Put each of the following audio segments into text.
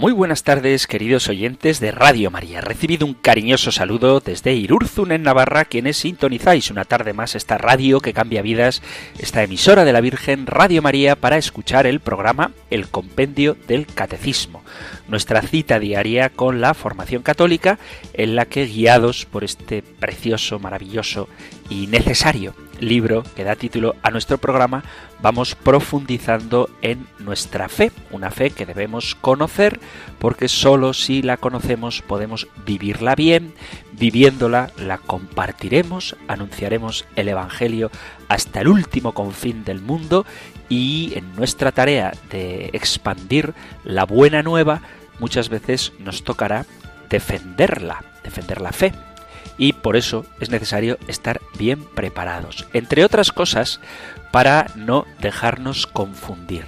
Muy buenas tardes, queridos oyentes de Radio María. Recibido un cariñoso saludo desde Irurzun en Navarra, quienes sintonizáis una tarde más esta radio que cambia vidas, esta emisora de la Virgen Radio María para escuchar el programa El Compendio del Catecismo, nuestra cita diaria con la formación católica en la que guiados por este precioso, maravilloso y necesario libro que da título a nuestro programa, vamos profundizando en nuestra fe, una fe que debemos conocer porque sólo si la conocemos podemos vivirla bien, viviéndola la compartiremos, anunciaremos el Evangelio hasta el último confín del mundo y en nuestra tarea de expandir la buena nueva muchas veces nos tocará defenderla, defender la fe y por eso es necesario estar bien preparados, entre otras cosas, para no dejarnos confundir.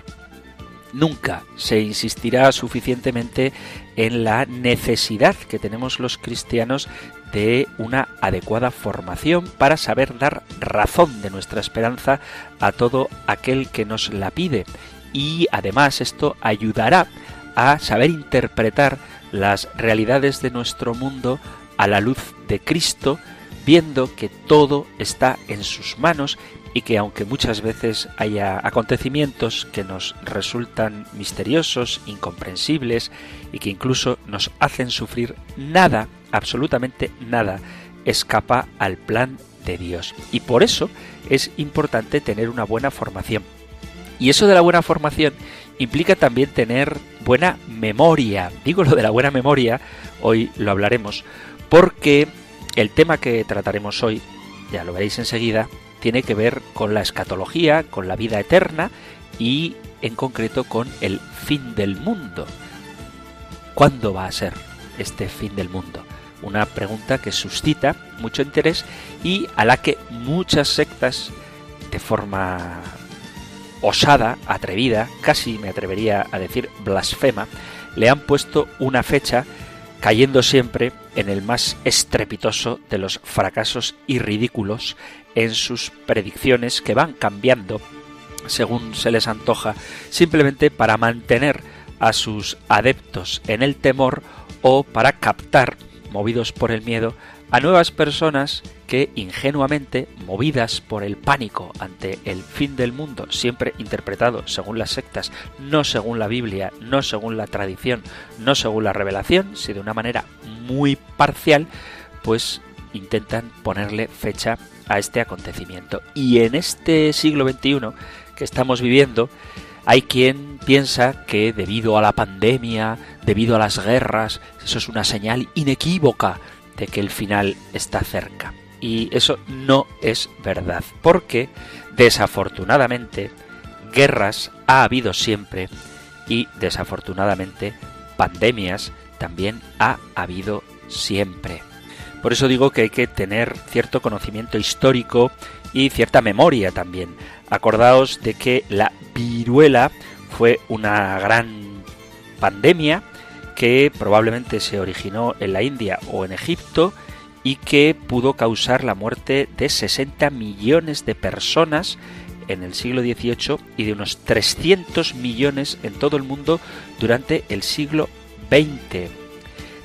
Nunca se insistirá suficientemente en la necesidad que tenemos los cristianos de una adecuada formación para saber dar razón de nuestra esperanza a todo aquel que nos la pide y además esto ayudará a saber interpretar las realidades de nuestro mundo a la luz de Cristo, viendo que todo está en sus manos y que aunque muchas veces haya acontecimientos que nos resultan misteriosos, incomprensibles y que incluso nos hacen sufrir, nada, absolutamente nada, escapa al plan de Dios. Y por eso es importante tener una buena formación. Y eso de la buena formación implica también tener buena memoria. Digo lo de la buena memoria, hoy lo hablaremos, porque el tema que trataremos hoy, ya lo veréis enseguida, tiene que ver con la escatología, con la vida eterna y en concreto con el fin del mundo. ¿Cuándo va a ser este fin del mundo? Una pregunta que suscita mucho interés y a la que muchas sectas, de forma osada, atrevida, casi me atrevería a decir blasfema, le han puesto una fecha cayendo siempre en el más estrepitoso de los fracasos y ridículos en sus predicciones que van cambiando según se les antoja, simplemente para mantener a sus adeptos en el temor o para captar, movidos por el miedo, a nuevas personas que ingenuamente, movidas por el pánico ante el fin del mundo, siempre interpretado según las sectas, no según la Biblia, no según la tradición, no según la revelación, sino de una manera muy parcial, pues intentan ponerle fecha a este acontecimiento. Y en este siglo XXI que estamos viviendo, hay quien piensa que debido a la pandemia, debido a las guerras, eso es una señal inequívoca de que el final está cerca. Y eso no es verdad, porque desafortunadamente guerras ha habido siempre y desafortunadamente pandemias también ha habido siempre. Por eso digo que hay que tener cierto conocimiento histórico y cierta memoria también. Acordaos de que la viruela fue una gran pandemia que probablemente se originó en la India o en Egipto y que pudo causar la muerte de 60 millones de personas en el siglo XVIII y de unos 300 millones en todo el mundo durante el siglo XX.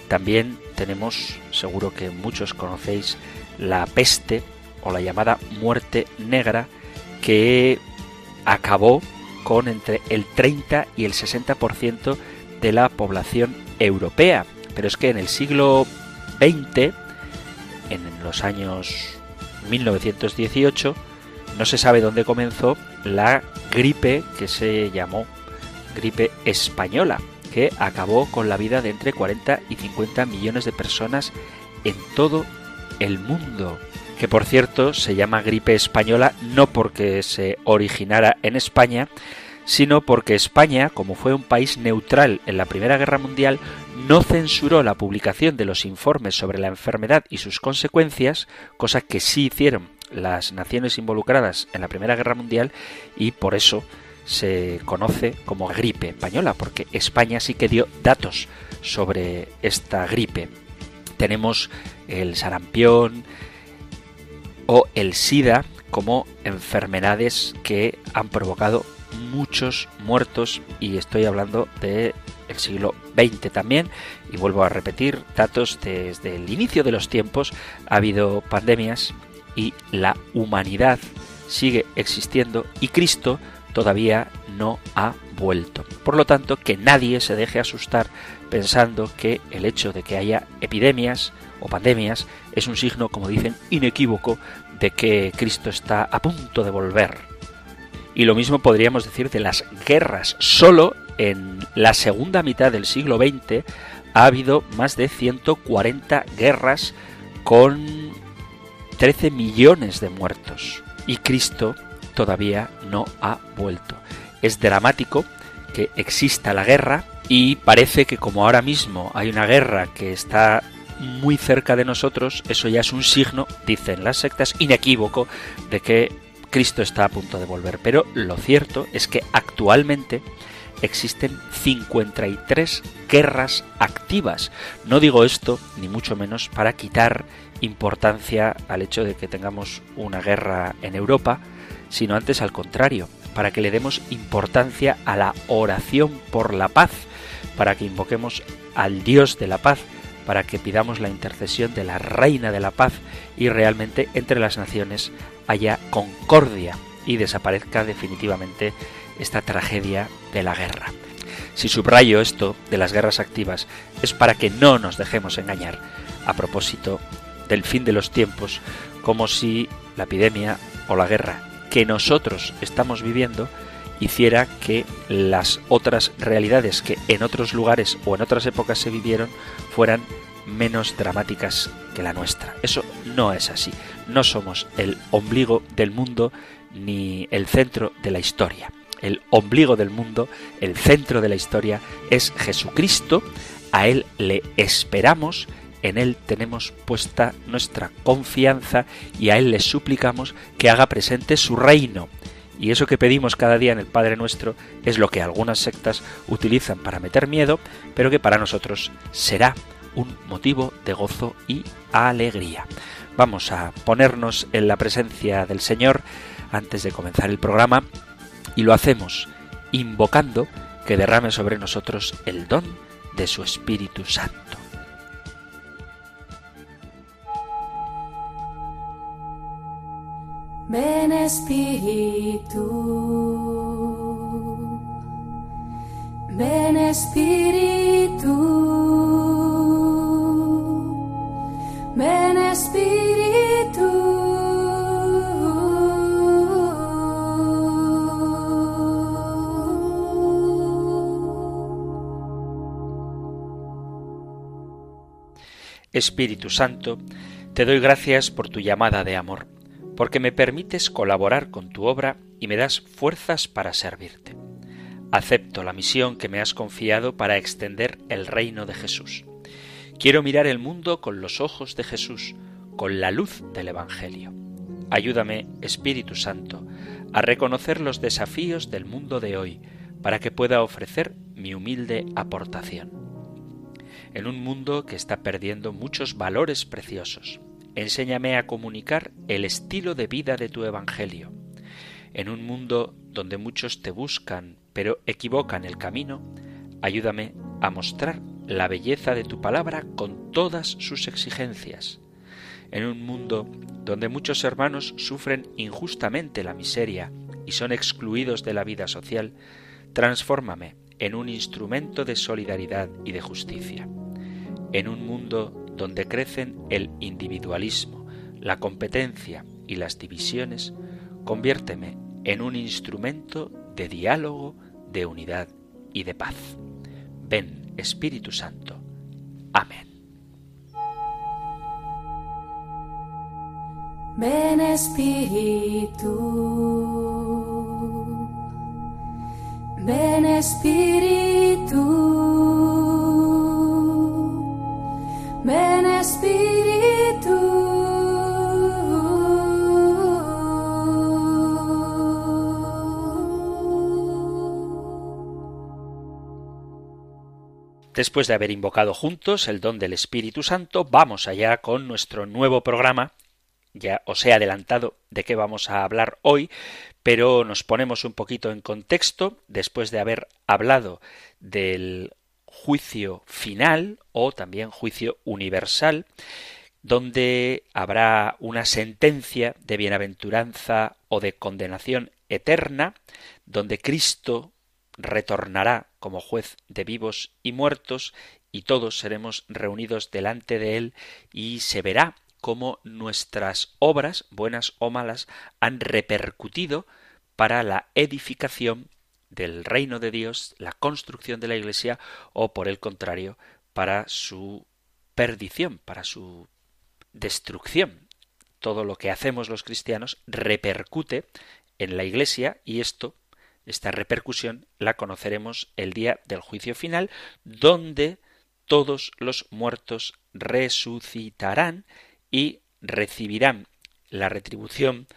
También tenemos, seguro que muchos conocéis, la peste o la llamada muerte negra que acabó con entre el 30 y el 60% de la población europea. Pero es que en el siglo XX, en los años 1918, no se sabe dónde comenzó la gripe que se llamó gripe española, que acabó con la vida de entre 40 y 50 millones de personas en todo el mundo. Que por cierto se llama gripe española no porque se originara en España, sino porque España, como fue un país neutral en la Primera Guerra Mundial, no censuró la publicación de los informes sobre la enfermedad y sus consecuencias, cosa que sí hicieron las naciones involucradas en la Primera Guerra Mundial y por eso se conoce como gripe española, porque España sí que dio datos sobre esta gripe. Tenemos el sarampión o el SIDA como enfermedades que han provocado muchos muertos y estoy hablando de el siglo XX también y vuelvo a repetir datos desde el inicio de los tiempos ha habido pandemias y la humanidad sigue existiendo y Cristo todavía no ha vuelto. Por lo tanto, que nadie se deje asustar pensando que el hecho de que haya epidemias o pandemias es un signo, como dicen, inequívoco de que Cristo está a punto de volver. Y lo mismo podríamos decir de las guerras. Solo en la segunda mitad del siglo XX ha habido más de 140 guerras con 13 millones de muertos. Y Cristo todavía no ha vuelto. Es dramático que exista la guerra y parece que como ahora mismo hay una guerra que está muy cerca de nosotros, eso ya es un signo, dicen las sectas, inequívoco de que Cristo está a punto de volver. Pero lo cierto es que actualmente existen 53 guerras activas. No digo esto, ni mucho menos, para quitar importancia al hecho de que tengamos una guerra en Europa, sino antes al contrario, para que le demos importancia a la oración por la paz, para que invoquemos al Dios de la paz, para que pidamos la intercesión de la Reina de la Paz y realmente entre las naciones haya concordia y desaparezca definitivamente esta tragedia de la guerra. Si subrayo esto de las guerras activas es para que no nos dejemos engañar a propósito del fin de los tiempos, como si la epidemia o la guerra que nosotros estamos viviendo hiciera que las otras realidades que en otros lugares o en otras épocas se vivieron fueran menos dramáticas que la nuestra. Eso no es así. No somos el ombligo del mundo ni el centro de la historia. El ombligo del mundo, el centro de la historia es Jesucristo. A Él le esperamos, en Él tenemos puesta nuestra confianza y a Él le suplicamos que haga presente su reino y eso que pedimos cada día en el Padre Nuestro es lo que algunas sectas utilizan para meter miedo, pero que para nosotros será un motivo de gozo y alegría. Vamos a ponernos en la presencia del Señor antes de comenzar el programa y lo hacemos invocando que derrame sobre nosotros el don de su Espíritu Santo. Ven Espíritu, ven Espíritu, ven Espíritu. Espíritu Santo, te doy gracias por tu llamada de amor porque me permites colaborar con tu obra y me das fuerzas para servirte. Acepto la misión que me has confiado para extender el reino de Jesús. Quiero mirar el mundo con los ojos de Jesús, con la luz del Evangelio. Ayúdame, Espíritu Santo, a reconocer los desafíos del mundo de hoy, para que pueda ofrecer mi humilde aportación. En un mundo que está perdiendo muchos valores preciosos, Enséñame a comunicar el estilo de vida de tu Evangelio. En un mundo donde muchos te buscan pero equivocan el camino, ayúdame a mostrar la belleza de tu palabra con todas sus exigencias. En un mundo donde muchos hermanos sufren injustamente la miseria y son excluidos de la vida social, transfórmame en un instrumento de solidaridad y de justicia. En un mundo donde crecen el individualismo, la competencia y las divisiones, conviérteme en un instrumento de diálogo, de unidad y de paz. Ven, Espíritu Santo. Amén. Ven Espíritu, ven Espíritu. Ven Espíritu. Después de haber invocado juntos el don del Espíritu Santo, vamos allá con nuestro nuevo programa. Ya os he adelantado de qué vamos a hablar hoy, pero nos ponemos un poquito en contexto después de haber hablado del juicio final o también juicio universal, donde habrá una sentencia de bienaventuranza o de condenación eterna, donde Cristo retornará como juez de vivos y muertos, y todos seremos reunidos delante de él, y se verá cómo nuestras obras, buenas o malas, han repercutido para la edificación del reino de Dios, la construcción de la Iglesia, o por el contrario, para su perdición, para su destrucción. Todo lo que hacemos los cristianos repercute en la Iglesia y esto esta repercusión la conoceremos el día del juicio final, donde todos los muertos resucitarán y recibirán la retribución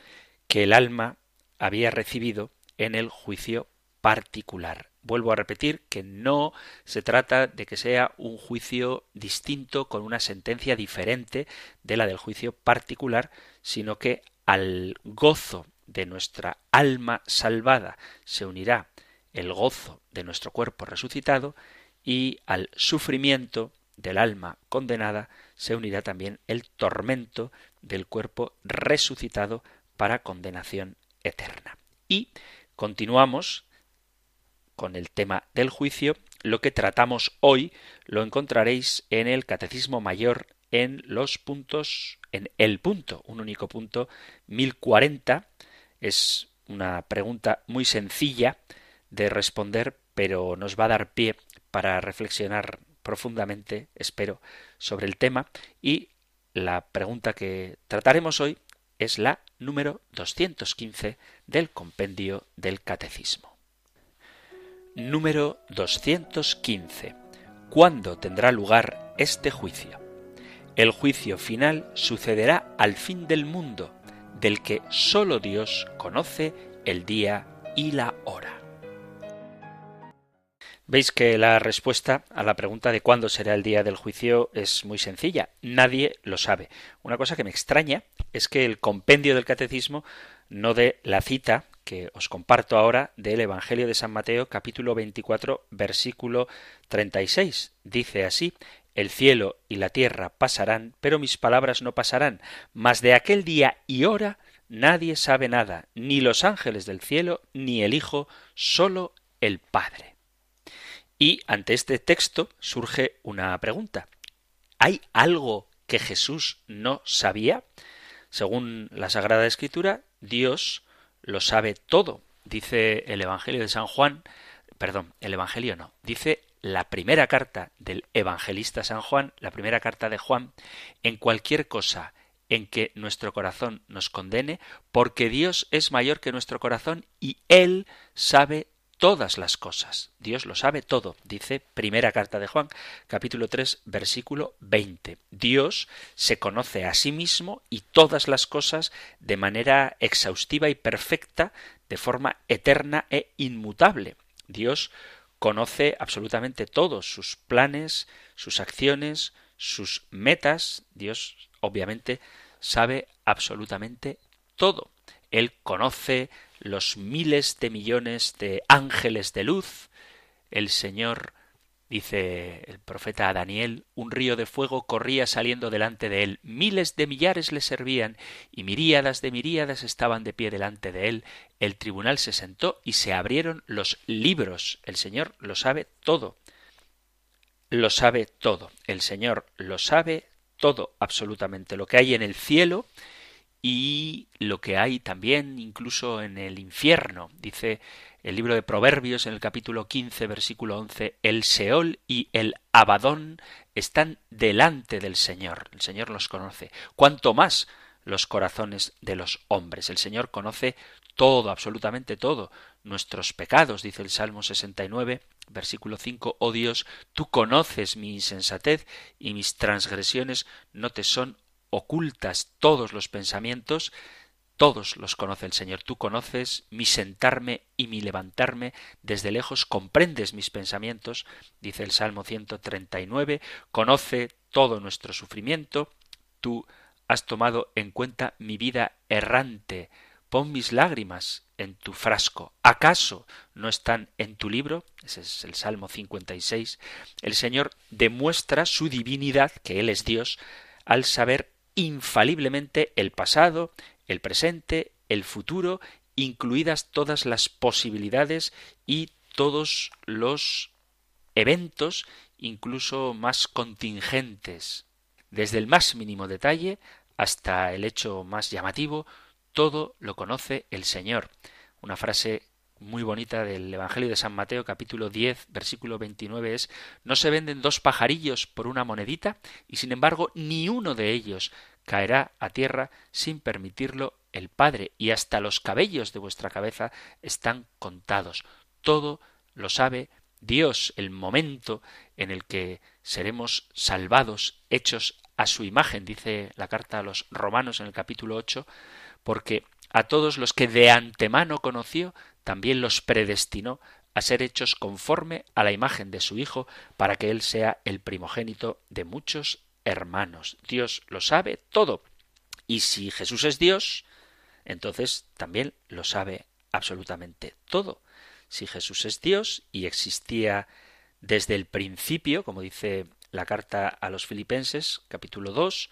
que el alma había recibido en el juicio particular. Vuelvo a repetir que no se trata de que sea un juicio distinto con una sentencia diferente de la del juicio particular, sino que al gozo de nuestra alma salvada se unirá el gozo de nuestro cuerpo resucitado y al sufrimiento del alma condenada se unirá también el tormento del cuerpo resucitado para condenación eterna. Y continuamos con el tema del juicio. Lo que tratamos hoy lo encontraréis en el Catecismo Mayor en los puntos, en el punto, un único punto, 1040, es una pregunta muy sencilla de responder, pero nos va a dar pie para reflexionar profundamente, espero, sobre el tema y la pregunta que trataremos hoy es la número 215 del compendio del Catecismo. Número 215. ¿Cuándo tendrá lugar este juicio? El juicio final sucederá al fin del mundo, del que sólo Dios conoce el día y la hora. Veis que la respuesta a la pregunta de cuándo será el día del juicio es muy sencilla. Nadie lo sabe. Una cosa que me extraña es que el compendio del catecismo no dé la cita que os comparto ahora del Evangelio de San Mateo capítulo 24 versículo 36. Dice así, el cielo y la tierra pasarán, pero mis palabras no pasarán. Mas de aquel día y hora nadie sabe nada, ni los ángeles del cielo, ni el Hijo, sólo el Padre. Y ante este texto surge una pregunta. ¿Hay algo que Jesús no sabía? Según la Sagrada Escritura, Dios lo sabe todo. Dice el Evangelio de San Juan, perdón, el Evangelio no, dice la primera carta del evangelista San Juan, la primera carta de Juan, en cualquier cosa en que nuestro corazón nos condene, porque Dios es mayor que nuestro corazón y Él sabe todas las cosas. Dios lo sabe todo, dice primera carta de Juan, capítulo 3, versículo 20. Dios se conoce a sí mismo y todas las cosas de manera exhaustiva y perfecta, de forma eterna e inmutable. Dios conoce absolutamente todos sus planes, sus acciones, sus metas. Dios obviamente sabe absolutamente todo. Él conoce los miles de millones de ángeles de luz. El Señor Dice el profeta Daniel, un río de fuego corría saliendo delante de él, miles de millares le servían, y miríadas de miríadas estaban de pie delante de él. El tribunal se sentó y se abrieron los libros. El Señor lo sabe todo. Lo sabe todo. El Señor lo sabe todo, absolutamente. Lo que hay en el cielo y lo que hay también incluso en el infierno. Dice el libro de Proverbios en el capítulo 15, versículo 11, el Seol y el Abadón están delante del Señor. El Señor los conoce. Cuanto más los corazones de los hombres. El Señor conoce todo, absolutamente todo. Nuestros pecados, dice el Salmo 69, versículo 5, oh Dios, tú conoces mi insensatez y mis transgresiones no te son ocultas todos los pensamientos todos los conoce el Señor. Tú conoces mi sentarme y mi levantarme. Desde lejos comprendes mis pensamientos, dice el Salmo 139. Conoce todo nuestro sufrimiento. Tú has tomado en cuenta mi vida errante. Pon mis lágrimas en tu frasco. ¿Acaso no están en tu libro? Ese es el Salmo 56. El Señor demuestra su divinidad, que Él es Dios, al saber infaliblemente el pasado, el presente, el futuro, incluidas todas las posibilidades y todos los eventos, incluso más contingentes. Desde el más mínimo detalle hasta el hecho más llamativo, todo lo conoce el Señor. Una frase muy bonita del Evangelio de San Mateo capítulo 10 versículo 29 es No se venden dos pajarillos por una monedita y sin embargo ni uno de ellos caerá a tierra sin permitirlo el Padre, y hasta los cabellos de vuestra cabeza están contados. Todo lo sabe Dios, el momento en el que seremos salvados, hechos a su imagen, dice la carta a los romanos en el capítulo 8, porque a todos los que de antemano conoció, también los predestinó a ser hechos conforme a la imagen de su Hijo, para que Él sea el primogénito de muchos hermanos. Dios lo sabe todo. Y si Jesús es Dios, entonces también lo sabe absolutamente todo. Si Jesús es Dios y existía desde el principio, como dice la carta a los filipenses, capítulo 2,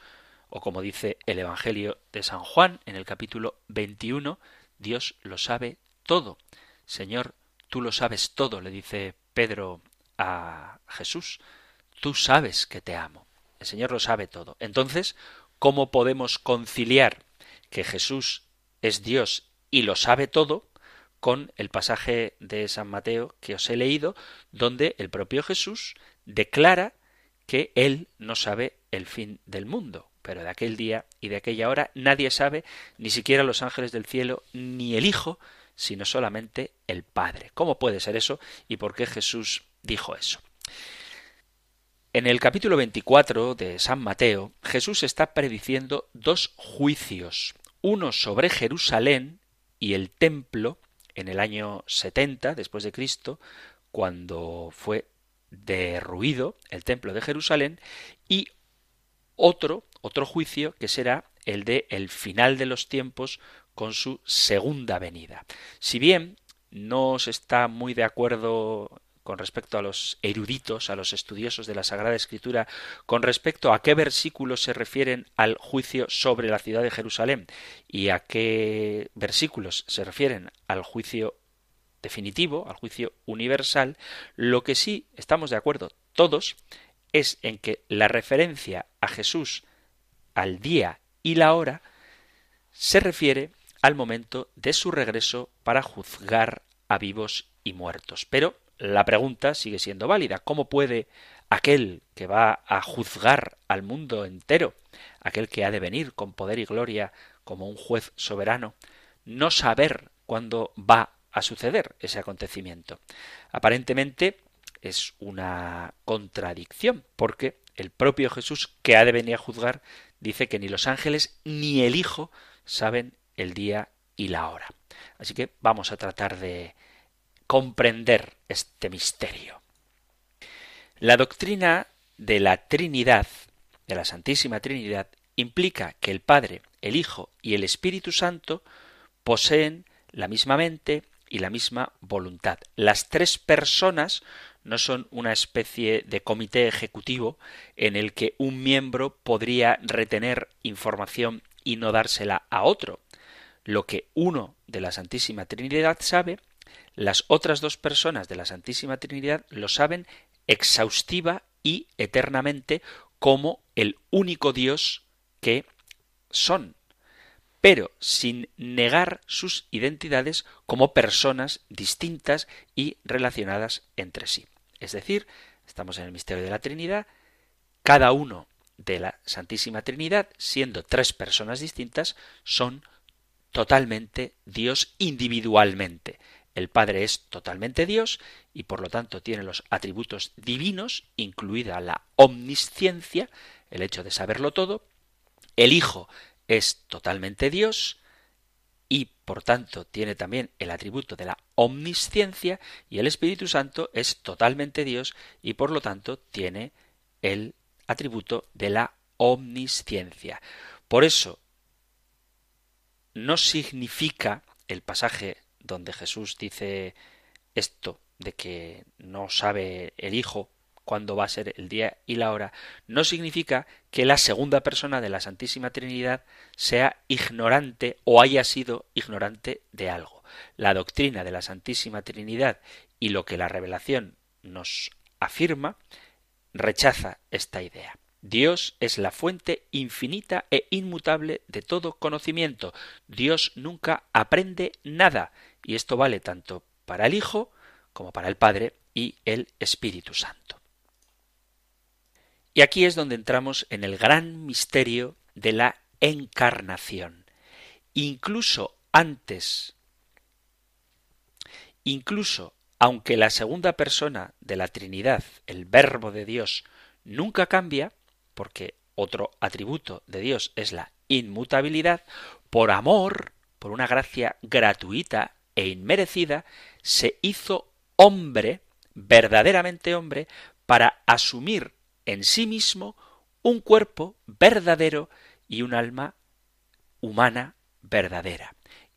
o como dice el Evangelio de San Juan en el capítulo 21, Dios lo sabe todo. Señor, tú lo sabes todo, le dice Pedro a Jesús. Tú sabes que te amo. El Señor lo sabe todo. Entonces, ¿cómo podemos conciliar que Jesús es Dios y lo sabe todo con el pasaje de San Mateo que os he leído, donde el propio Jesús declara que Él no sabe el fin del mundo. Pero de aquel día y de aquella hora nadie sabe, ni siquiera los ángeles del cielo, ni el Hijo, sino solamente el Padre. ¿Cómo puede ser eso y por qué Jesús dijo eso? En el capítulo 24 de San Mateo, Jesús está prediciendo dos juicios, uno sobre Jerusalén y el templo en el año 70 después de Cristo, cuando fue derruido el templo de Jerusalén, y otro, otro juicio que será el de el final de los tiempos con su segunda venida. Si bien no se está muy de acuerdo con respecto a los eruditos, a los estudiosos de la Sagrada Escritura, con respecto a qué versículos se refieren al juicio sobre la ciudad de Jerusalén y a qué versículos se refieren al juicio definitivo, al juicio universal, lo que sí estamos de acuerdo todos es en que la referencia a Jesús al día y la hora se refiere al momento de su regreso para juzgar a vivos y muertos. Pero la pregunta sigue siendo válida. ¿Cómo puede aquel que va a juzgar al mundo entero, aquel que ha de venir con poder y gloria como un juez soberano, no saber cuándo va a suceder ese acontecimiento? Aparentemente es una contradicción, porque el propio Jesús que ha de venir a juzgar dice que ni los ángeles ni el Hijo saben el día y la hora. Así que vamos a tratar de comprender este misterio. La doctrina de la Trinidad, de la Santísima Trinidad, implica que el Padre, el Hijo y el Espíritu Santo poseen la misma mente y la misma voluntad. Las tres personas no son una especie de comité ejecutivo en el que un miembro podría retener información y no dársela a otro. Lo que uno de la Santísima Trinidad sabe las otras dos personas de la Santísima Trinidad lo saben exhaustiva y eternamente como el único Dios que son, pero sin negar sus identidades como personas distintas y relacionadas entre sí. Es decir, estamos en el misterio de la Trinidad, cada uno de la Santísima Trinidad, siendo tres personas distintas, son totalmente Dios individualmente. El Padre es totalmente Dios y por lo tanto tiene los atributos divinos, incluida la omnisciencia, el hecho de saberlo todo. El Hijo es totalmente Dios y por tanto tiene también el atributo de la omnisciencia y el Espíritu Santo es totalmente Dios y por lo tanto tiene el atributo de la omnisciencia. Por eso no significa el pasaje donde Jesús dice esto de que no sabe el Hijo cuándo va a ser el día y la hora, no significa que la segunda persona de la Santísima Trinidad sea ignorante o haya sido ignorante de algo. La doctrina de la Santísima Trinidad y lo que la revelación nos afirma rechaza esta idea. Dios es la fuente infinita e inmutable de todo conocimiento. Dios nunca aprende nada, y esto vale tanto para el Hijo como para el Padre y el Espíritu Santo. Y aquí es donde entramos en el gran misterio de la encarnación. Incluso antes, incluso aunque la segunda persona de la Trinidad, el Verbo de Dios, nunca cambia, porque otro atributo de Dios es la inmutabilidad, por amor, por una gracia gratuita e inmerecida, se hizo hombre, verdaderamente hombre, para asumir en sí mismo un cuerpo verdadero y un alma humana verdadera.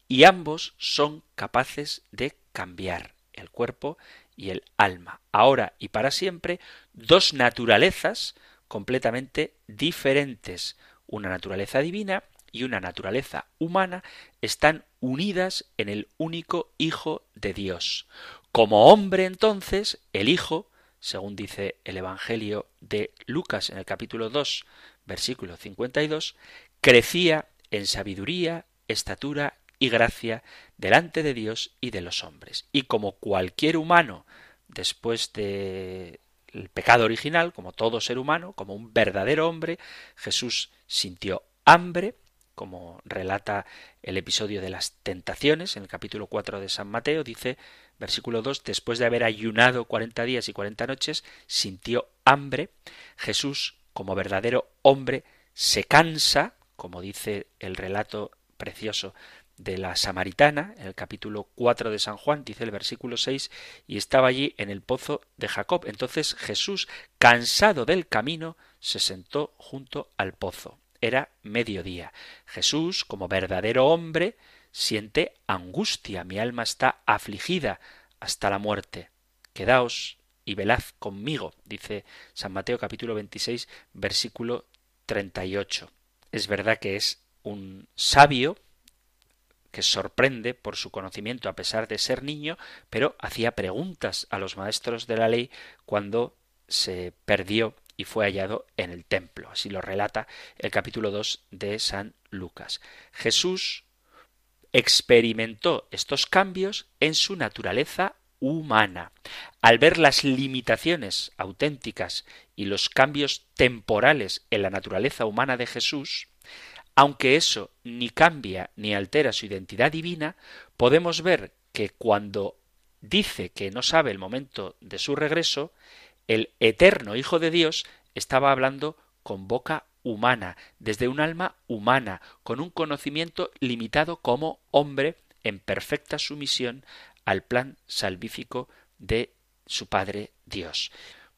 Y ambos son capaces de cambiar el cuerpo y el alma. Ahora y para siempre, dos naturalezas completamente diferentes. Una naturaleza divina y una naturaleza humana están unidas en el único Hijo de Dios. Como hombre entonces, el Hijo según dice el Evangelio de Lucas en el capítulo 2, versículo 52, crecía en sabiduría, estatura y gracia delante de Dios y de los hombres. Y como cualquier humano, después de el pecado original, como todo ser humano, como un verdadero hombre, Jesús sintió hambre, como relata el episodio de las tentaciones en el capítulo 4 de San Mateo, dice versículo 2, después de haber ayunado cuarenta días y cuarenta noches, sintió hambre. Jesús, como verdadero hombre, se cansa, como dice el relato precioso de la samaritana, en el capítulo 4 de San Juan, dice el versículo 6, y estaba allí en el pozo de Jacob. Entonces Jesús, cansado del camino, se sentó junto al pozo. Era mediodía. Jesús, como verdadero hombre, siente angustia, mi alma está afligida hasta la muerte. Quedaos y velad conmigo, dice San Mateo capítulo 26, versículo 38. Es verdad que es un sabio que sorprende por su conocimiento a pesar de ser niño, pero hacía preguntas a los maestros de la ley cuando se perdió y fue hallado en el templo. Así lo relata el capítulo 2 de San Lucas. Jesús experimentó estos cambios en su naturaleza humana. Al ver las limitaciones auténticas y los cambios temporales en la naturaleza humana de Jesús, aunque eso ni cambia ni altera su identidad divina, podemos ver que cuando dice que no sabe el momento de su regreso, el eterno Hijo de Dios estaba hablando con boca humana, desde un alma humana, con un conocimiento limitado como hombre en perfecta sumisión al plan salvífico de su Padre Dios.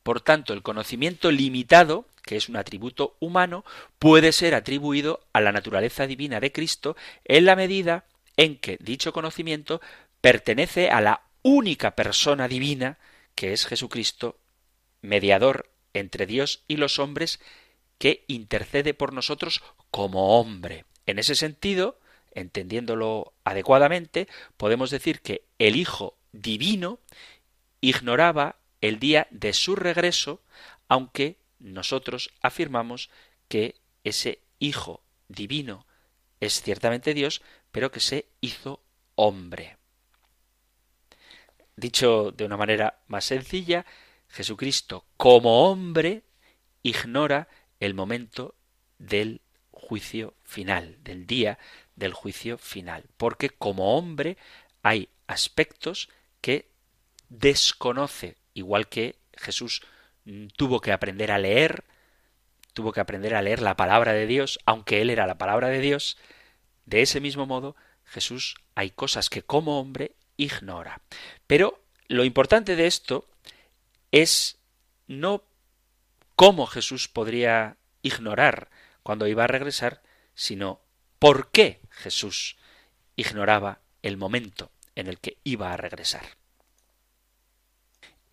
Por tanto, el conocimiento limitado, que es un atributo humano, puede ser atribuido a la naturaleza divina de Cristo en la medida en que dicho conocimiento pertenece a la única persona divina que es Jesucristo mediador entre Dios y los hombres, que intercede por nosotros como hombre. En ese sentido, entendiéndolo adecuadamente, podemos decir que el Hijo divino ignoraba el día de su regreso, aunque nosotros afirmamos que ese Hijo divino es ciertamente Dios, pero que se hizo hombre. Dicho de una manera más sencilla, Jesucristo como hombre ignora el momento del juicio final, del día del juicio final, porque como hombre hay aspectos que desconoce, igual que Jesús tuvo que aprender a leer, tuvo que aprender a leer la palabra de Dios, aunque él era la palabra de Dios, de ese mismo modo Jesús hay cosas que como hombre ignora. Pero lo importante de esto es no cómo Jesús podría ignorar cuando iba a regresar, sino por qué Jesús ignoraba el momento en el que iba a regresar.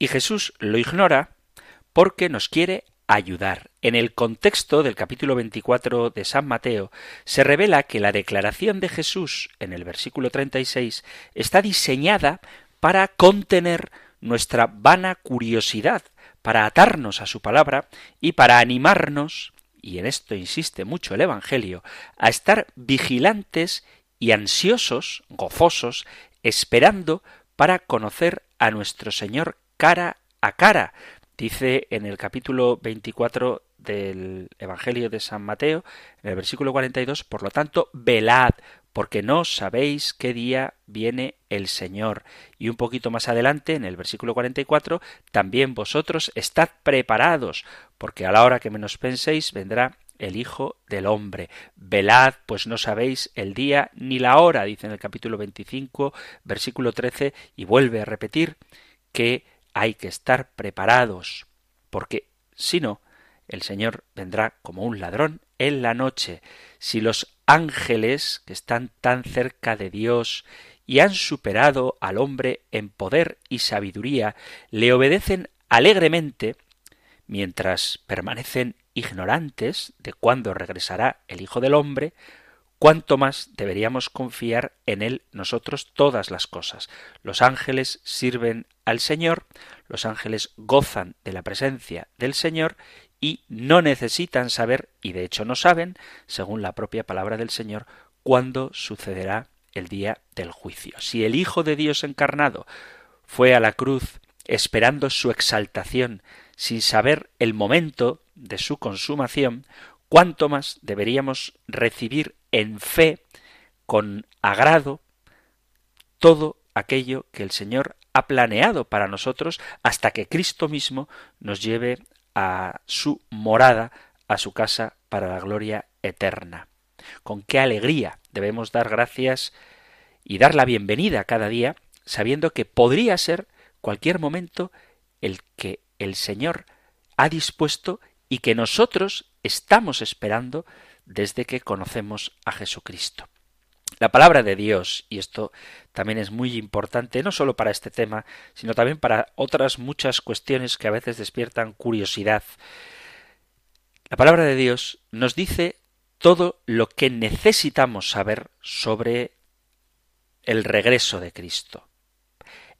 Y Jesús lo ignora porque nos quiere ayudar. En el contexto del capítulo 24 de San Mateo se revela que la declaración de Jesús en el versículo 36 está diseñada para contener nuestra vana curiosidad, para atarnos a su palabra y para animarnos, y en esto insiste mucho el Evangelio, a estar vigilantes y ansiosos, gozosos, esperando para conocer a nuestro Señor cara a cara. Dice en el capítulo 24 del Evangelio de San Mateo, en el versículo 42, por lo tanto, velad, porque no sabéis qué día viene el Señor. Y un poquito más adelante, en el versículo 44, también vosotros estad preparados, porque a la hora que menos penséis vendrá el Hijo del Hombre. Velad, pues no sabéis el día ni la hora, dice en el capítulo 25, versículo 13, y vuelve a repetir que hay que estar preparados, porque si no, el Señor vendrá como un ladrón en la noche. Si los ángeles, que están tan cerca de Dios y han superado al hombre en poder y sabiduría, le obedecen alegremente, mientras permanecen ignorantes de cuándo regresará el Hijo del Hombre, cuánto más deberíamos confiar en Él nosotros todas las cosas. Los ángeles sirven al Señor, los ángeles gozan de la presencia del Señor y no necesitan saber, y de hecho no saben, según la propia palabra del Señor, cuándo sucederá el día del juicio. Si el Hijo de Dios encarnado fue a la cruz esperando su exaltación, sin saber el momento de su consumación, cuánto más deberíamos recibir en fe, con agrado, todo aquello que el Señor ha planeado para nosotros hasta que Cristo mismo nos lleve a su morada, a su casa para la gloria eterna. Con qué alegría debemos dar gracias y dar la bienvenida cada día, sabiendo que podría ser cualquier momento el que el Señor ha dispuesto y que nosotros estamos esperando desde que conocemos a Jesucristo. La palabra de Dios, y esto también es muy importante, no solo para este tema, sino también para otras muchas cuestiones que a veces despiertan curiosidad. La palabra de Dios nos dice todo lo que necesitamos saber sobre el regreso de Cristo.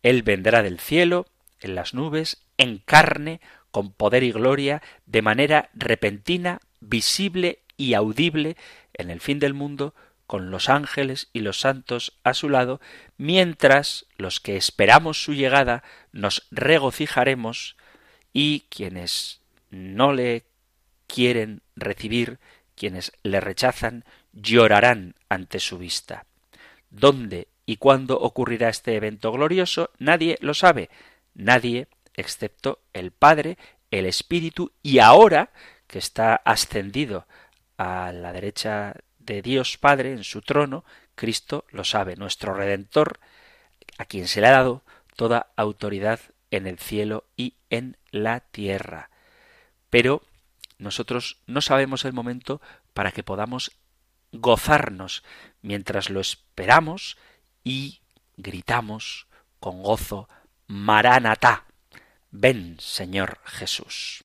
Él vendrá del cielo, en las nubes, en carne, con poder y gloria, de manera repentina, visible y audible, en el fin del mundo, con los ángeles y los santos a su lado, mientras los que esperamos su llegada nos regocijaremos y quienes no le quieren recibir, quienes le rechazan, llorarán ante su vista. ¿Dónde y cuándo ocurrirá este evento glorioso? Nadie lo sabe, nadie excepto el Padre, el Espíritu y ahora que está ascendido a la derecha de Dios Padre en su trono, Cristo lo sabe, nuestro Redentor, a quien se le ha dado toda autoridad en el cielo y en la tierra. Pero nosotros no sabemos el momento para que podamos gozarnos mientras lo esperamos y gritamos con gozo Maranatá. Ven, Señor Jesús.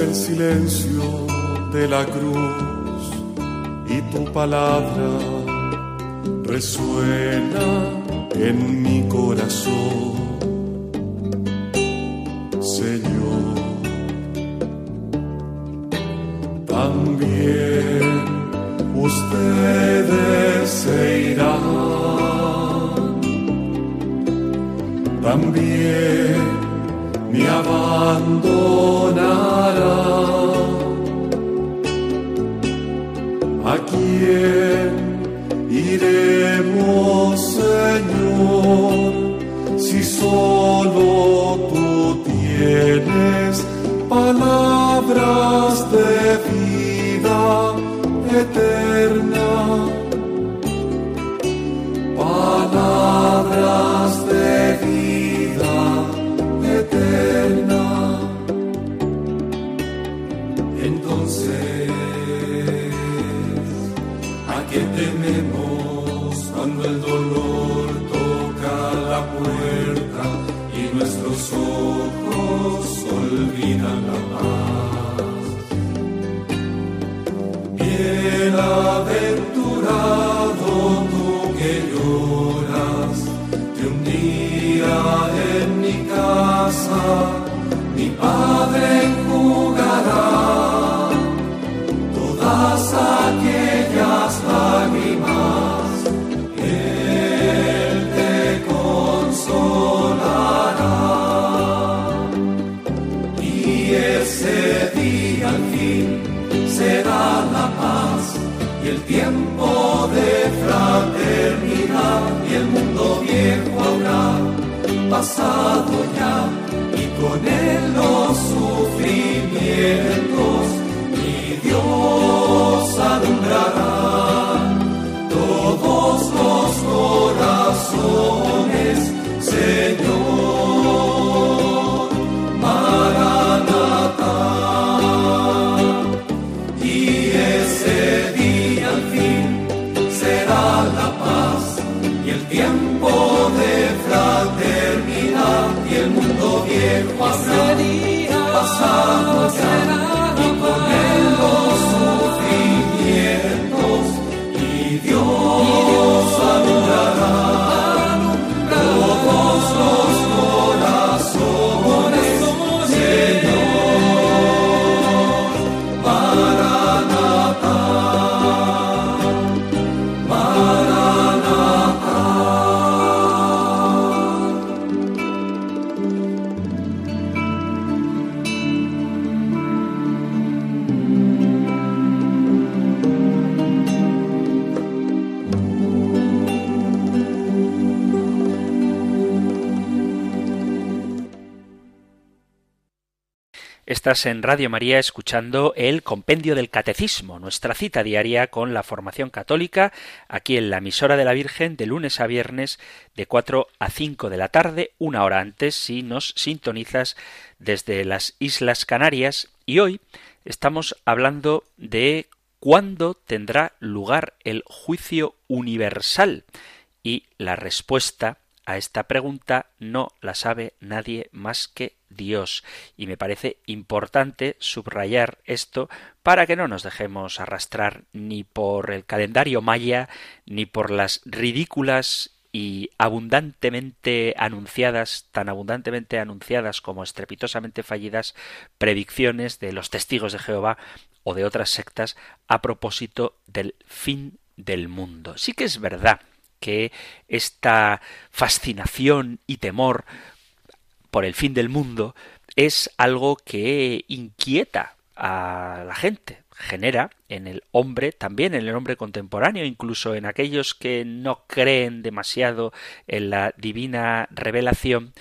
El silencio de la cruz y tu palabra resuena en mi corazón. Señor, también ustedes se irán, también abandonará. ¿A quién todas aquellas lágrimas, Él te consolará. Y ese día al fin será la paz y el tiempo de fraternidad y el mundo viejo habrá pasado viejo habrá Estás en Radio María escuchando el Compendio del Catecismo, nuestra cita diaria con la formación católica, aquí en la emisora de la Virgen, de lunes a viernes, de 4 a 5 de la tarde, una hora antes, si nos sintonizas desde las Islas Canarias. Y hoy estamos hablando de cuándo tendrá lugar el juicio universal. Y la respuesta a esta pregunta no la sabe nadie más que Dios. Y me parece importante subrayar esto para que no nos dejemos arrastrar ni por el calendario maya, ni por las ridículas y abundantemente anunciadas, tan abundantemente anunciadas como estrepitosamente fallidas predicciones de los testigos de Jehová o de otras sectas a propósito del fin del mundo. Sí que es verdad que esta fascinación y temor por el fin del mundo es algo que inquieta a la gente, genera en el hombre, también en el hombre contemporáneo, incluso en aquellos que no creen demasiado en la divina revelación,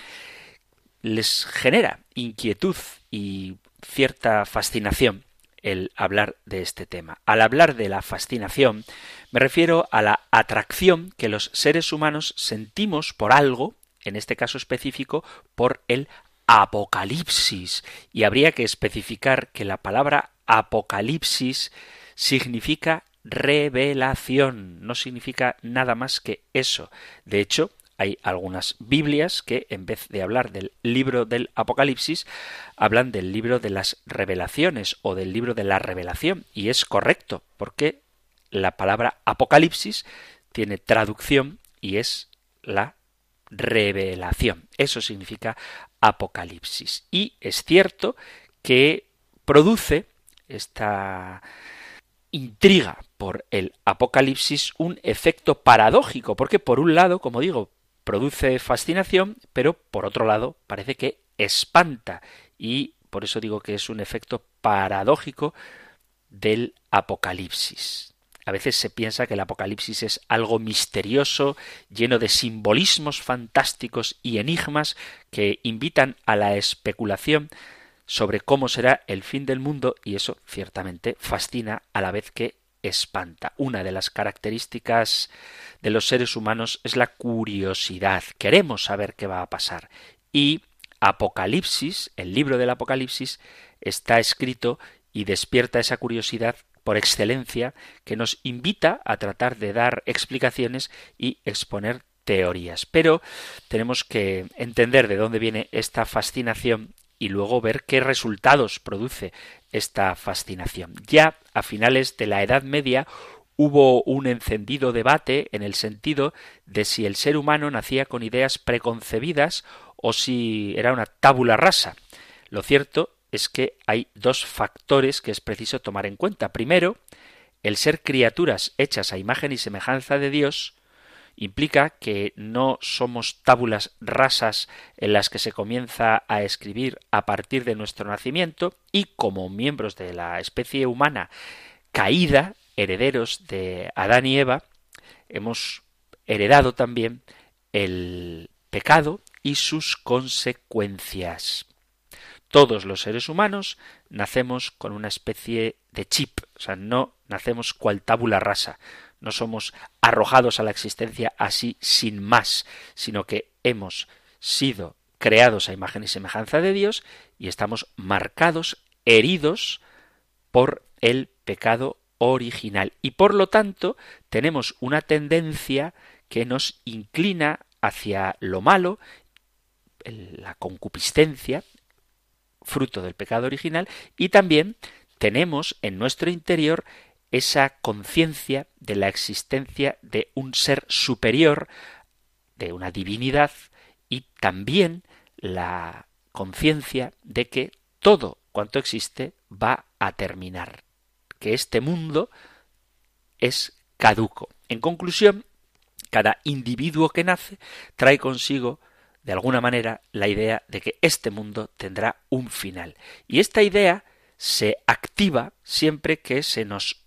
les genera inquietud y cierta fascinación el hablar de este tema. Al hablar de la fascinación, me refiero a la atracción que los seres humanos sentimos por algo, en este caso específico, por el apocalipsis. Y habría que especificar que la palabra apocalipsis significa revelación, no significa nada más que eso. De hecho, hay algunas Biblias que, en vez de hablar del libro del Apocalipsis, hablan del libro de las revelaciones o del libro de la revelación. Y es correcto, porque la palabra Apocalipsis tiene traducción y es la revelación. Eso significa Apocalipsis. Y es cierto que produce esta intriga por el Apocalipsis un efecto paradójico, porque por un lado, como digo, produce fascinación, pero por otro lado parece que espanta y por eso digo que es un efecto paradójico del Apocalipsis. A veces se piensa que el Apocalipsis es algo misterioso, lleno de simbolismos fantásticos y enigmas que invitan a la especulación sobre cómo será el fin del mundo y eso ciertamente fascina a la vez que espanta. Una de las características de los seres humanos es la curiosidad. Queremos saber qué va a pasar. Y Apocalipsis, el libro del Apocalipsis, está escrito y despierta esa curiosidad por excelencia que nos invita a tratar de dar explicaciones y exponer teorías. Pero tenemos que entender de dónde viene esta fascinación y luego ver qué resultados produce esta fascinación. Ya a finales de la Edad Media hubo un encendido debate en el sentido de si el ser humano nacía con ideas preconcebidas o si era una tábula rasa. Lo cierto es que hay dos factores que es preciso tomar en cuenta. Primero, el ser criaturas hechas a imagen y semejanza de Dios implica que no somos tábulas rasas en las que se comienza a escribir a partir de nuestro nacimiento y como miembros de la especie humana caída, herederos de Adán y Eva, hemos heredado también el pecado y sus consecuencias. Todos los seres humanos nacemos con una especie de chip, o sea, no nacemos cual tábula rasa, no somos arrojados a la existencia así sin más, sino que hemos sido creados a imagen y semejanza de Dios y estamos marcados, heridos por el pecado original. Y por lo tanto tenemos una tendencia que nos inclina hacia lo malo, la concupiscencia, fruto del pecado original, y también tenemos en nuestro interior esa conciencia de la existencia de un ser superior, de una divinidad, y también la conciencia de que todo cuanto existe va a terminar, que este mundo es caduco. En conclusión, cada individuo que nace trae consigo de alguna manera la idea de que este mundo tendrá un final. Y esta idea se activa siempre que se nos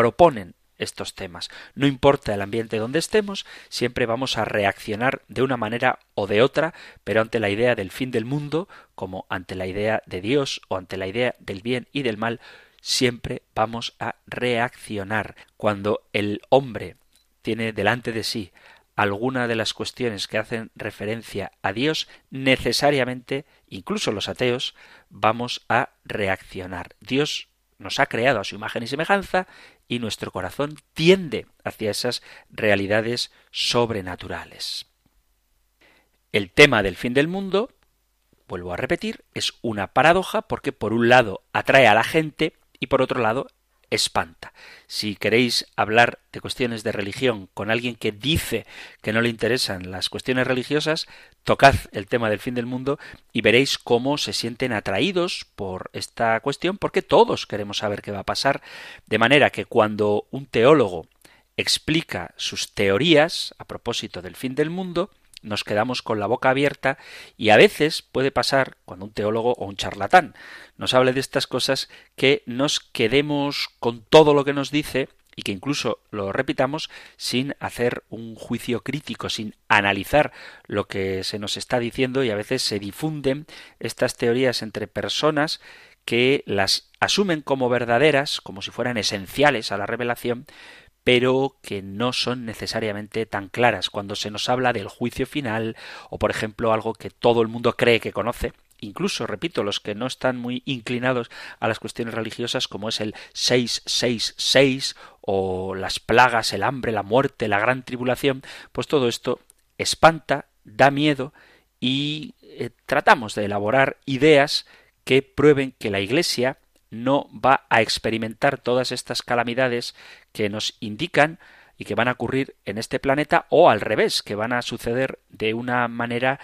proponen estos temas. No importa el ambiente donde estemos, siempre vamos a reaccionar de una manera o de otra, pero ante la idea del fin del mundo, como ante la idea de Dios o ante la idea del bien y del mal, siempre vamos a reaccionar. Cuando el hombre tiene delante de sí alguna de las cuestiones que hacen referencia a Dios, necesariamente, incluso los ateos, vamos a reaccionar. Dios nos ha creado a su imagen y semejanza y nuestro corazón tiende hacia esas realidades sobrenaturales. El tema del fin del mundo, vuelvo a repetir, es una paradoja porque por un lado atrae a la gente y por otro lado espanta. Si queréis hablar de cuestiones de religión con alguien que dice que no le interesan las cuestiones religiosas, tocad el tema del fin del mundo y veréis cómo se sienten atraídos por esta cuestión, porque todos queremos saber qué va a pasar, de manera que cuando un teólogo explica sus teorías a propósito del fin del mundo, nos quedamos con la boca abierta y a veces puede pasar cuando un teólogo o un charlatán nos hable de estas cosas que nos quedemos con todo lo que nos dice y que incluso lo repitamos sin hacer un juicio crítico, sin analizar lo que se nos está diciendo y a veces se difunden estas teorías entre personas que las asumen como verdaderas, como si fueran esenciales a la revelación, pero que no son necesariamente tan claras. Cuando se nos habla del juicio final o por ejemplo algo que todo el mundo cree que conoce incluso, repito, los que no están muy inclinados a las cuestiones religiosas, como es el 666 o las plagas, el hambre, la muerte, la gran tribulación, pues todo esto espanta, da miedo y eh, tratamos de elaborar ideas que prueben que la Iglesia no va a experimentar todas estas calamidades que nos indican y que van a ocurrir en este planeta o al revés, que van a suceder de una manera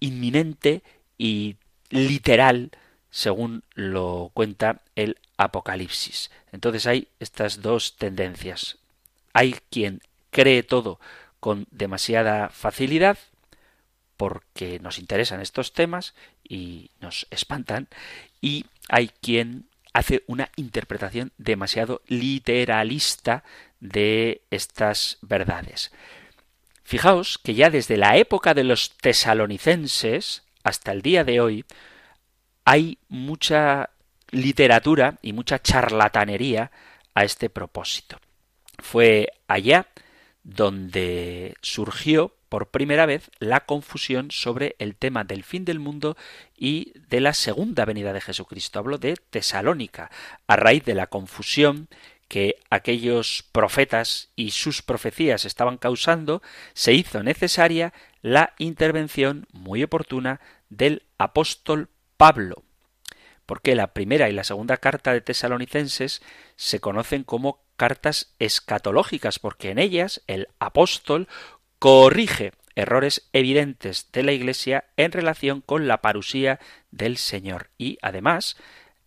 inminente y literal según lo cuenta el Apocalipsis. Entonces hay estas dos tendencias. Hay quien cree todo con demasiada facilidad, porque nos interesan estos temas y nos espantan, y hay quien hace una interpretación demasiado literalista de estas verdades. Fijaos que ya desde la época de los tesalonicenses hasta el día de hoy hay mucha literatura y mucha charlatanería a este propósito. Fue allá donde surgió por primera vez la confusión sobre el tema del fin del mundo y de la segunda venida de Jesucristo. Hablo de Tesalónica, a raíz de la confusión que aquellos profetas y sus profecías estaban causando, se hizo necesaria la intervención muy oportuna del apóstol Pablo, porque la primera y la segunda carta de Tesalonicenses se conocen como cartas escatológicas, porque en ellas el apóstol corrige errores evidentes de la Iglesia en relación con la parusía del Señor y además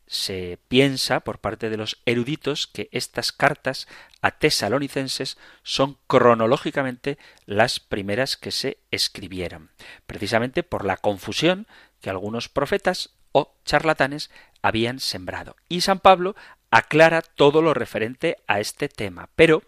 se piensa por parte de los eruditos que estas cartas a tesalonicenses son cronológicamente las primeras que se escribieran, precisamente por la confusión que algunos profetas o charlatanes habían sembrado. Y San Pablo aclara todo lo referente a este tema, pero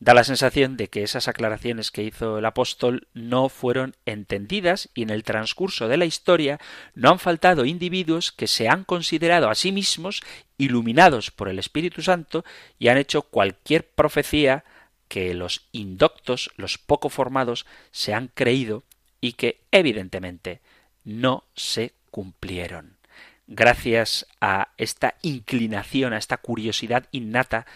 Da la sensación de que esas aclaraciones que hizo el apóstol no fueron entendidas y en el transcurso de la historia no han faltado individuos que se han considerado a sí mismos iluminados por el Espíritu Santo y han hecho cualquier profecía que los indoctos, los poco formados, se han creído y que evidentemente no se cumplieron. Gracias a esta inclinación, a esta curiosidad innata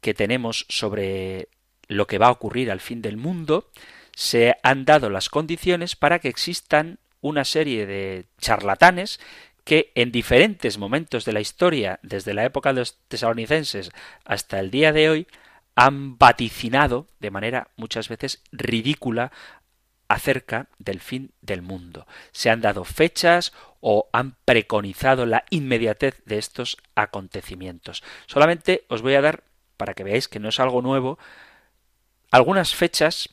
que tenemos sobre lo que va a ocurrir al fin del mundo, se han dado las condiciones para que existan una serie de charlatanes que en diferentes momentos de la historia, desde la época de los tesalonicenses hasta el día de hoy, han vaticinado de manera muchas veces ridícula acerca del fin del mundo. Se han dado fechas o han preconizado la inmediatez de estos acontecimientos. Solamente os voy a dar, para que veáis que no es algo nuevo, algunas fechas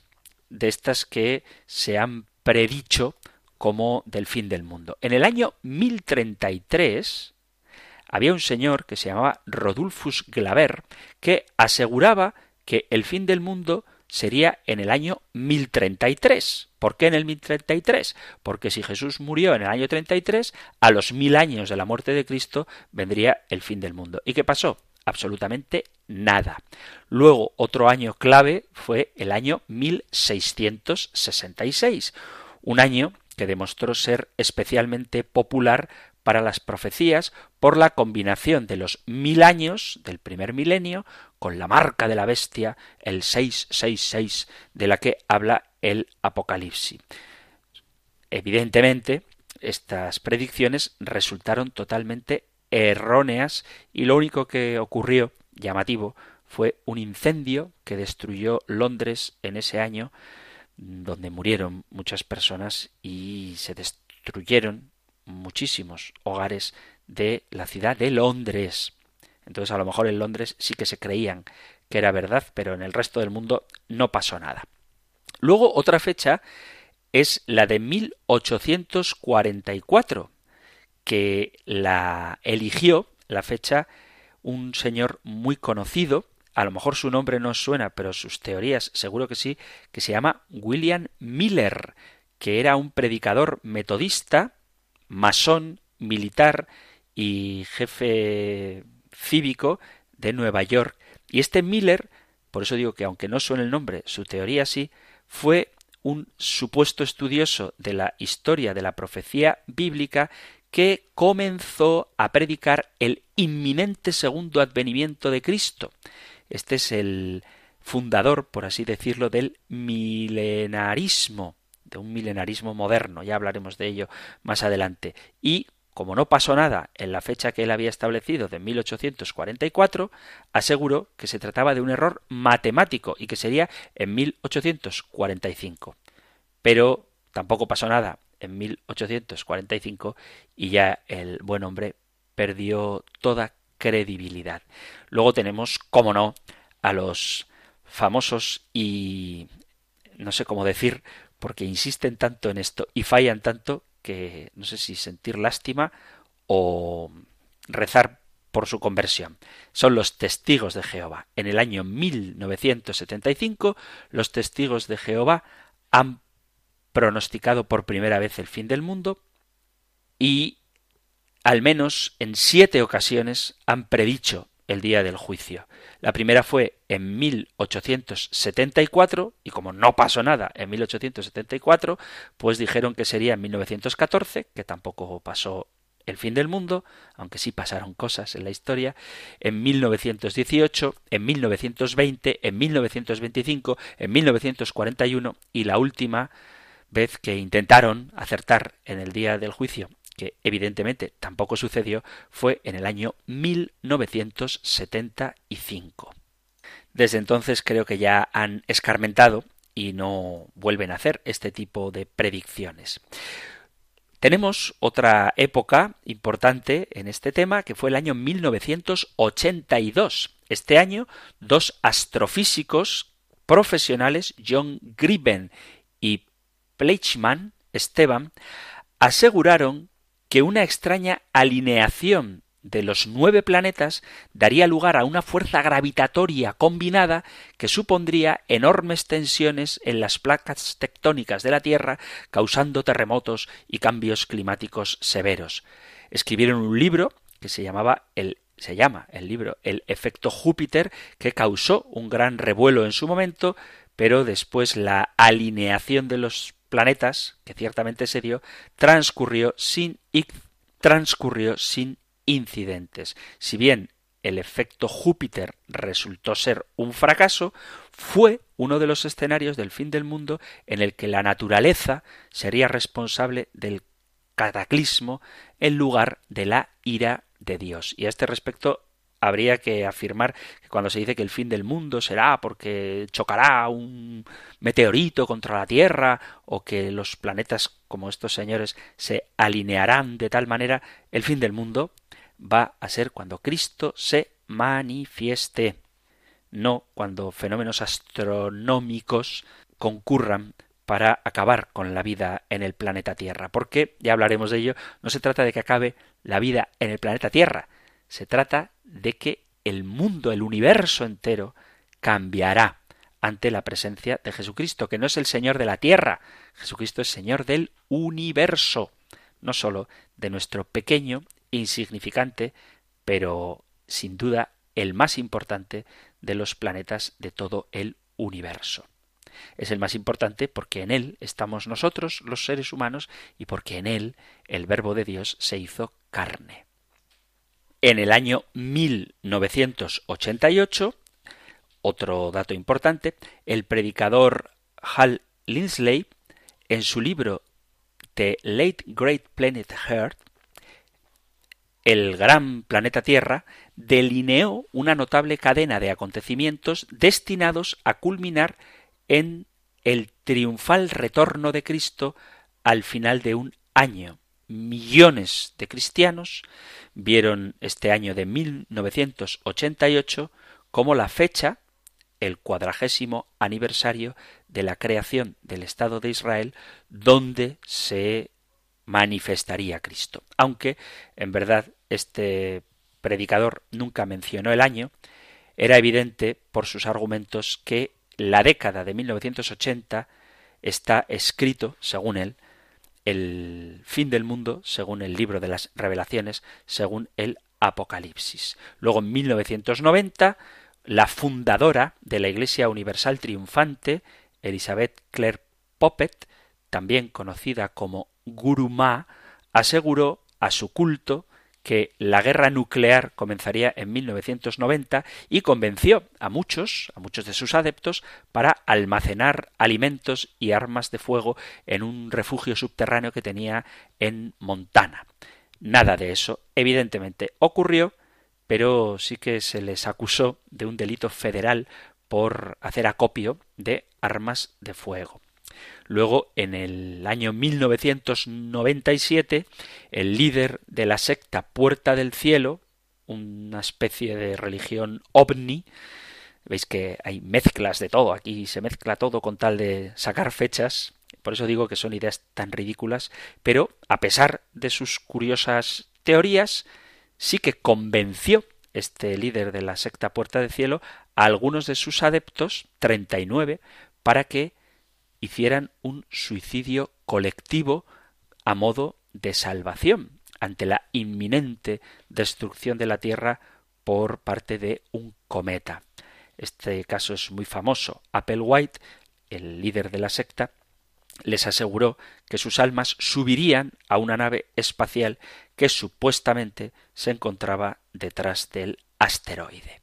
de estas que se han predicho como del fin del mundo. En el año 1033 había un señor que se llamaba Rodulfus Glaber que aseguraba que el fin del mundo sería en el año 1033. ¿Por qué en el 1033? Porque si Jesús murió en el año 33, a los mil años de la muerte de Cristo vendría el fin del mundo. ¿Y qué pasó? Absolutamente nada. Luego, otro año clave fue el año 1666, un año que demostró ser especialmente popular para las profecías por la combinación de los mil años del primer milenio con la marca de la bestia, el 666, de la que habla el Apocalipsis. Evidentemente, estas predicciones resultaron totalmente erróneas y lo único que ocurrió llamativo fue un incendio que destruyó Londres en ese año donde murieron muchas personas y se destruyeron muchísimos hogares de la ciudad de Londres. Entonces a lo mejor en Londres sí que se creían que era verdad, pero en el resto del mundo no pasó nada. Luego otra fecha es la de 1844, que la eligió, la fecha, un señor muy conocido, a lo mejor su nombre no suena, pero sus teorías seguro que sí, que se llama William Miller, que era un predicador metodista, masón, militar y jefe cívico de Nueva York. Y este Miller, por eso digo que aunque no suene el nombre, su teoría sí, fue un supuesto estudioso de la historia de la profecía bíblica que comenzó a predicar el inminente segundo advenimiento de Cristo. Este es el fundador, por así decirlo, del milenarismo, de un milenarismo moderno, ya hablaremos de ello más adelante. Y como no pasó nada en la fecha que él había establecido de 1844, aseguró que se trataba de un error matemático y que sería en 1845. Pero tampoco pasó nada en 1845 y ya el buen hombre perdió toda credibilidad. Luego tenemos, como no, a los famosos y no sé cómo decir, porque insisten tanto en esto y fallan tanto que no sé si sentir lástima o rezar por su conversión. Son los testigos de Jehová. En el año 1975, los testigos de Jehová han pronosticado por primera vez el fin del mundo y al menos en siete ocasiones han predicho el día del juicio. La primera fue en 1874 y como no pasó nada en 1874, pues dijeron que sería en 1914, que tampoco pasó el fin del mundo, aunque sí pasaron cosas en la historia, en 1918, en 1920, en 1925, en 1941 y la última vez que intentaron acertar en el día del juicio, que evidentemente tampoco sucedió, fue en el año 1975. Desde entonces creo que ya han escarmentado y no vuelven a hacer este tipo de predicciones. Tenemos otra época importante en este tema que fue el año 1982. Este año, dos astrofísicos profesionales, John Griben y Pleichmann, Esteban, aseguraron que una extraña alineación de los nueve planetas daría lugar a una fuerza gravitatoria combinada que supondría enormes tensiones en las placas tectónicas de la Tierra, causando terremotos y cambios climáticos severos. Escribieron un libro que se llamaba el se llama el libro El efecto Júpiter, que causó un gran revuelo en su momento, pero después la alineación de los planetas, que ciertamente se dio, transcurrió sin transcurrió sin incidentes. Si bien el efecto Júpiter resultó ser un fracaso, fue uno de los escenarios del fin del mundo en el que la naturaleza sería responsable del cataclismo en lugar de la ira de Dios. Y a este respecto habría que afirmar que cuando se dice que el fin del mundo será porque chocará un meteorito contra la Tierra o que los planetas como estos señores se alinearán de tal manera, el fin del mundo va a ser cuando Cristo se manifieste, no cuando fenómenos astronómicos concurran para acabar con la vida en el planeta Tierra. Porque, ya hablaremos de ello, no se trata de que acabe la vida en el planeta Tierra, se trata de que el mundo, el universo entero, cambiará ante la presencia de Jesucristo, que no es el Señor de la Tierra, Jesucristo es Señor del universo, no sólo de nuestro pequeño insignificante, pero sin duda el más importante de los planetas de todo el universo. Es el más importante porque en él estamos nosotros, los seres humanos, y porque en él el Verbo de Dios se hizo carne. En el año 1988, otro dato importante, el predicador Hal Lindsley, en su libro The Late Great Planet Earth, el gran planeta Tierra delineó una notable cadena de acontecimientos destinados a culminar en el triunfal retorno de Cristo al final de un año. Millones de cristianos vieron este año de 1988 como la fecha, el cuadragésimo aniversario de la creación del Estado de Israel, donde se manifestaría Cristo. Aunque, en verdad, este predicador nunca mencionó el año, era evidente por sus argumentos que la década de 1980 está escrito, según él, el fin del mundo, según el libro de las revelaciones, según el Apocalipsis. Luego, en 1990, la fundadora de la Iglesia Universal Triunfante, Elizabeth Clare Poppet, también conocida como Guru Ma, aseguró a su culto que la guerra nuclear comenzaría en 1990 y convenció a muchos, a muchos de sus adeptos, para almacenar alimentos y armas de fuego en un refugio subterráneo que tenía en Montana. Nada de eso, evidentemente, ocurrió, pero sí que se les acusó de un delito federal por hacer acopio de armas de fuego. Luego, en el año 1997, el líder de la secta Puerta del Cielo, una especie de religión ovni, veis que hay mezclas de todo, aquí se mezcla todo con tal de sacar fechas, Por eso digo que son ideas tan ridículas, pero a pesar de sus curiosas teorías, sí que convenció este líder de la secta Puerta de Cielo a algunos de sus adeptos, 39, para que hicieran un suicidio colectivo a modo de salvación ante la inminente destrucción de la Tierra por parte de un cometa. Este caso es muy famoso. Applewhite, el líder de la secta, les aseguró que sus almas subirían a una nave espacial que supuestamente se encontraba detrás del asteroide.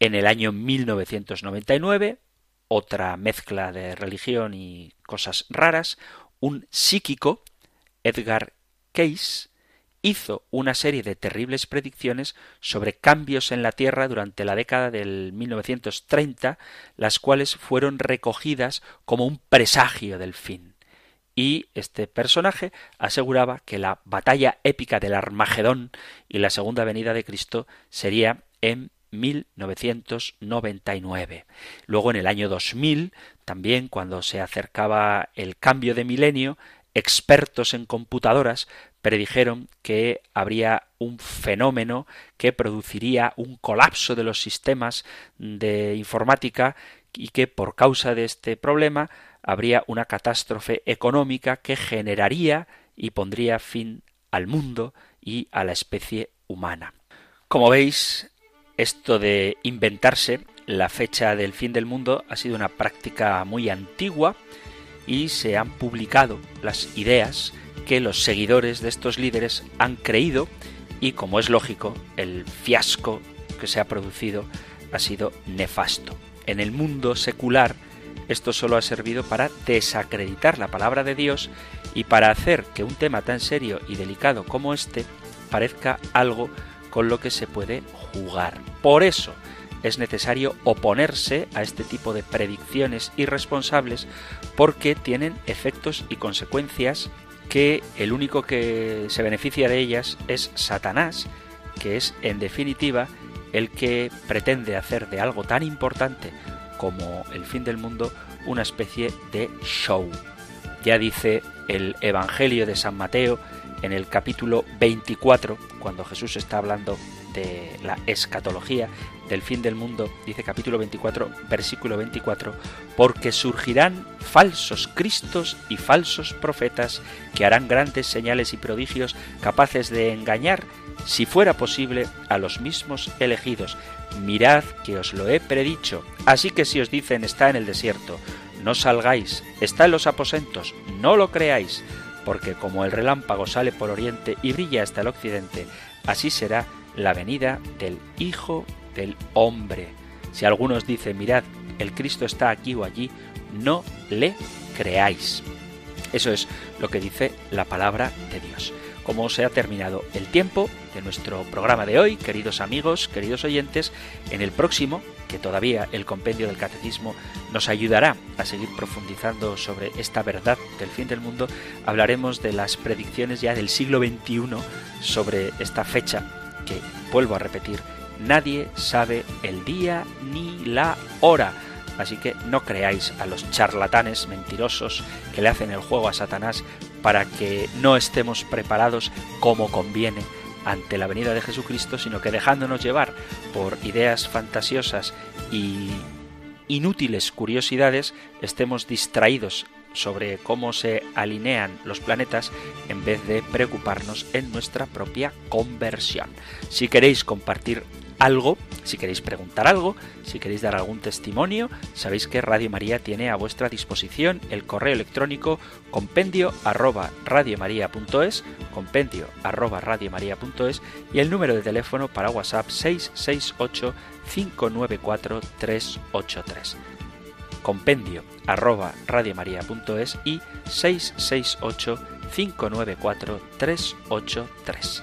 En el año 1999, otra mezcla de religión y cosas raras, un psíquico, Edgar Case, hizo una serie de terribles predicciones sobre cambios en la Tierra durante la década del 1930, las cuales fueron recogidas como un presagio del fin. Y este personaje aseguraba que la batalla épica del Armagedón y la segunda venida de Cristo sería en 1999. Luego en el año 2000, también cuando se acercaba el cambio de milenio, expertos en computadoras predijeron que habría un fenómeno que produciría un colapso de los sistemas de informática y que por causa de este problema habría una catástrofe económica que generaría y pondría fin al mundo y a la especie humana. Como veis, esto de inventarse la fecha del fin del mundo ha sido una práctica muy antigua y se han publicado las ideas que los seguidores de estos líderes han creído y, como es lógico, el fiasco que se ha producido ha sido nefasto. En el mundo secular esto solo ha servido para desacreditar la palabra de Dios y para hacer que un tema tan serio y delicado como este parezca algo con lo que se puede jugar. Por eso es necesario oponerse a este tipo de predicciones irresponsables porque tienen efectos y consecuencias que el único que se beneficia de ellas es Satanás, que es en definitiva el que pretende hacer de algo tan importante como el fin del mundo una especie de show. Ya dice el Evangelio de San Mateo en el capítulo 24, cuando Jesús está hablando de la escatología, del fin del mundo, dice capítulo 24, versículo 24, porque surgirán falsos cristos y falsos profetas que harán grandes señales y prodigios capaces de engañar, si fuera posible, a los mismos elegidos. Mirad que os lo he predicho. Así que si os dicen está en el desierto, no salgáis, está en los aposentos, no lo creáis, porque como el relámpago sale por oriente y brilla hasta el occidente, así será la venida del Hijo del hombre. Si algunos dicen, mirad, el Cristo está aquí o allí, no le creáis. Eso es lo que dice la palabra de Dios. Como se ha terminado el tiempo de nuestro programa de hoy, queridos amigos, queridos oyentes, en el próximo, que todavía el compendio del catecismo nos ayudará a seguir profundizando sobre esta verdad del fin del mundo, hablaremos de las predicciones ya del siglo XXI sobre esta fecha que, vuelvo a repetir, Nadie sabe el día ni la hora. Así que no creáis a los charlatanes mentirosos que le hacen el juego a Satanás para que no estemos preparados como conviene ante la venida de Jesucristo, sino que dejándonos llevar por ideas fantasiosas y inútiles curiosidades, estemos distraídos sobre cómo se alinean los planetas en vez de preocuparnos en nuestra propia conversión. Si queréis compartir algo, si queréis preguntar algo, si queréis dar algún testimonio, sabéis que Radio María tiene a vuestra disposición el correo electrónico compendio arroba radiomaria.es, compendio arroba radiomaria.es y el número de teléfono para WhatsApp 668 594 383 compendio arroba radiomaria.es y 668 594 383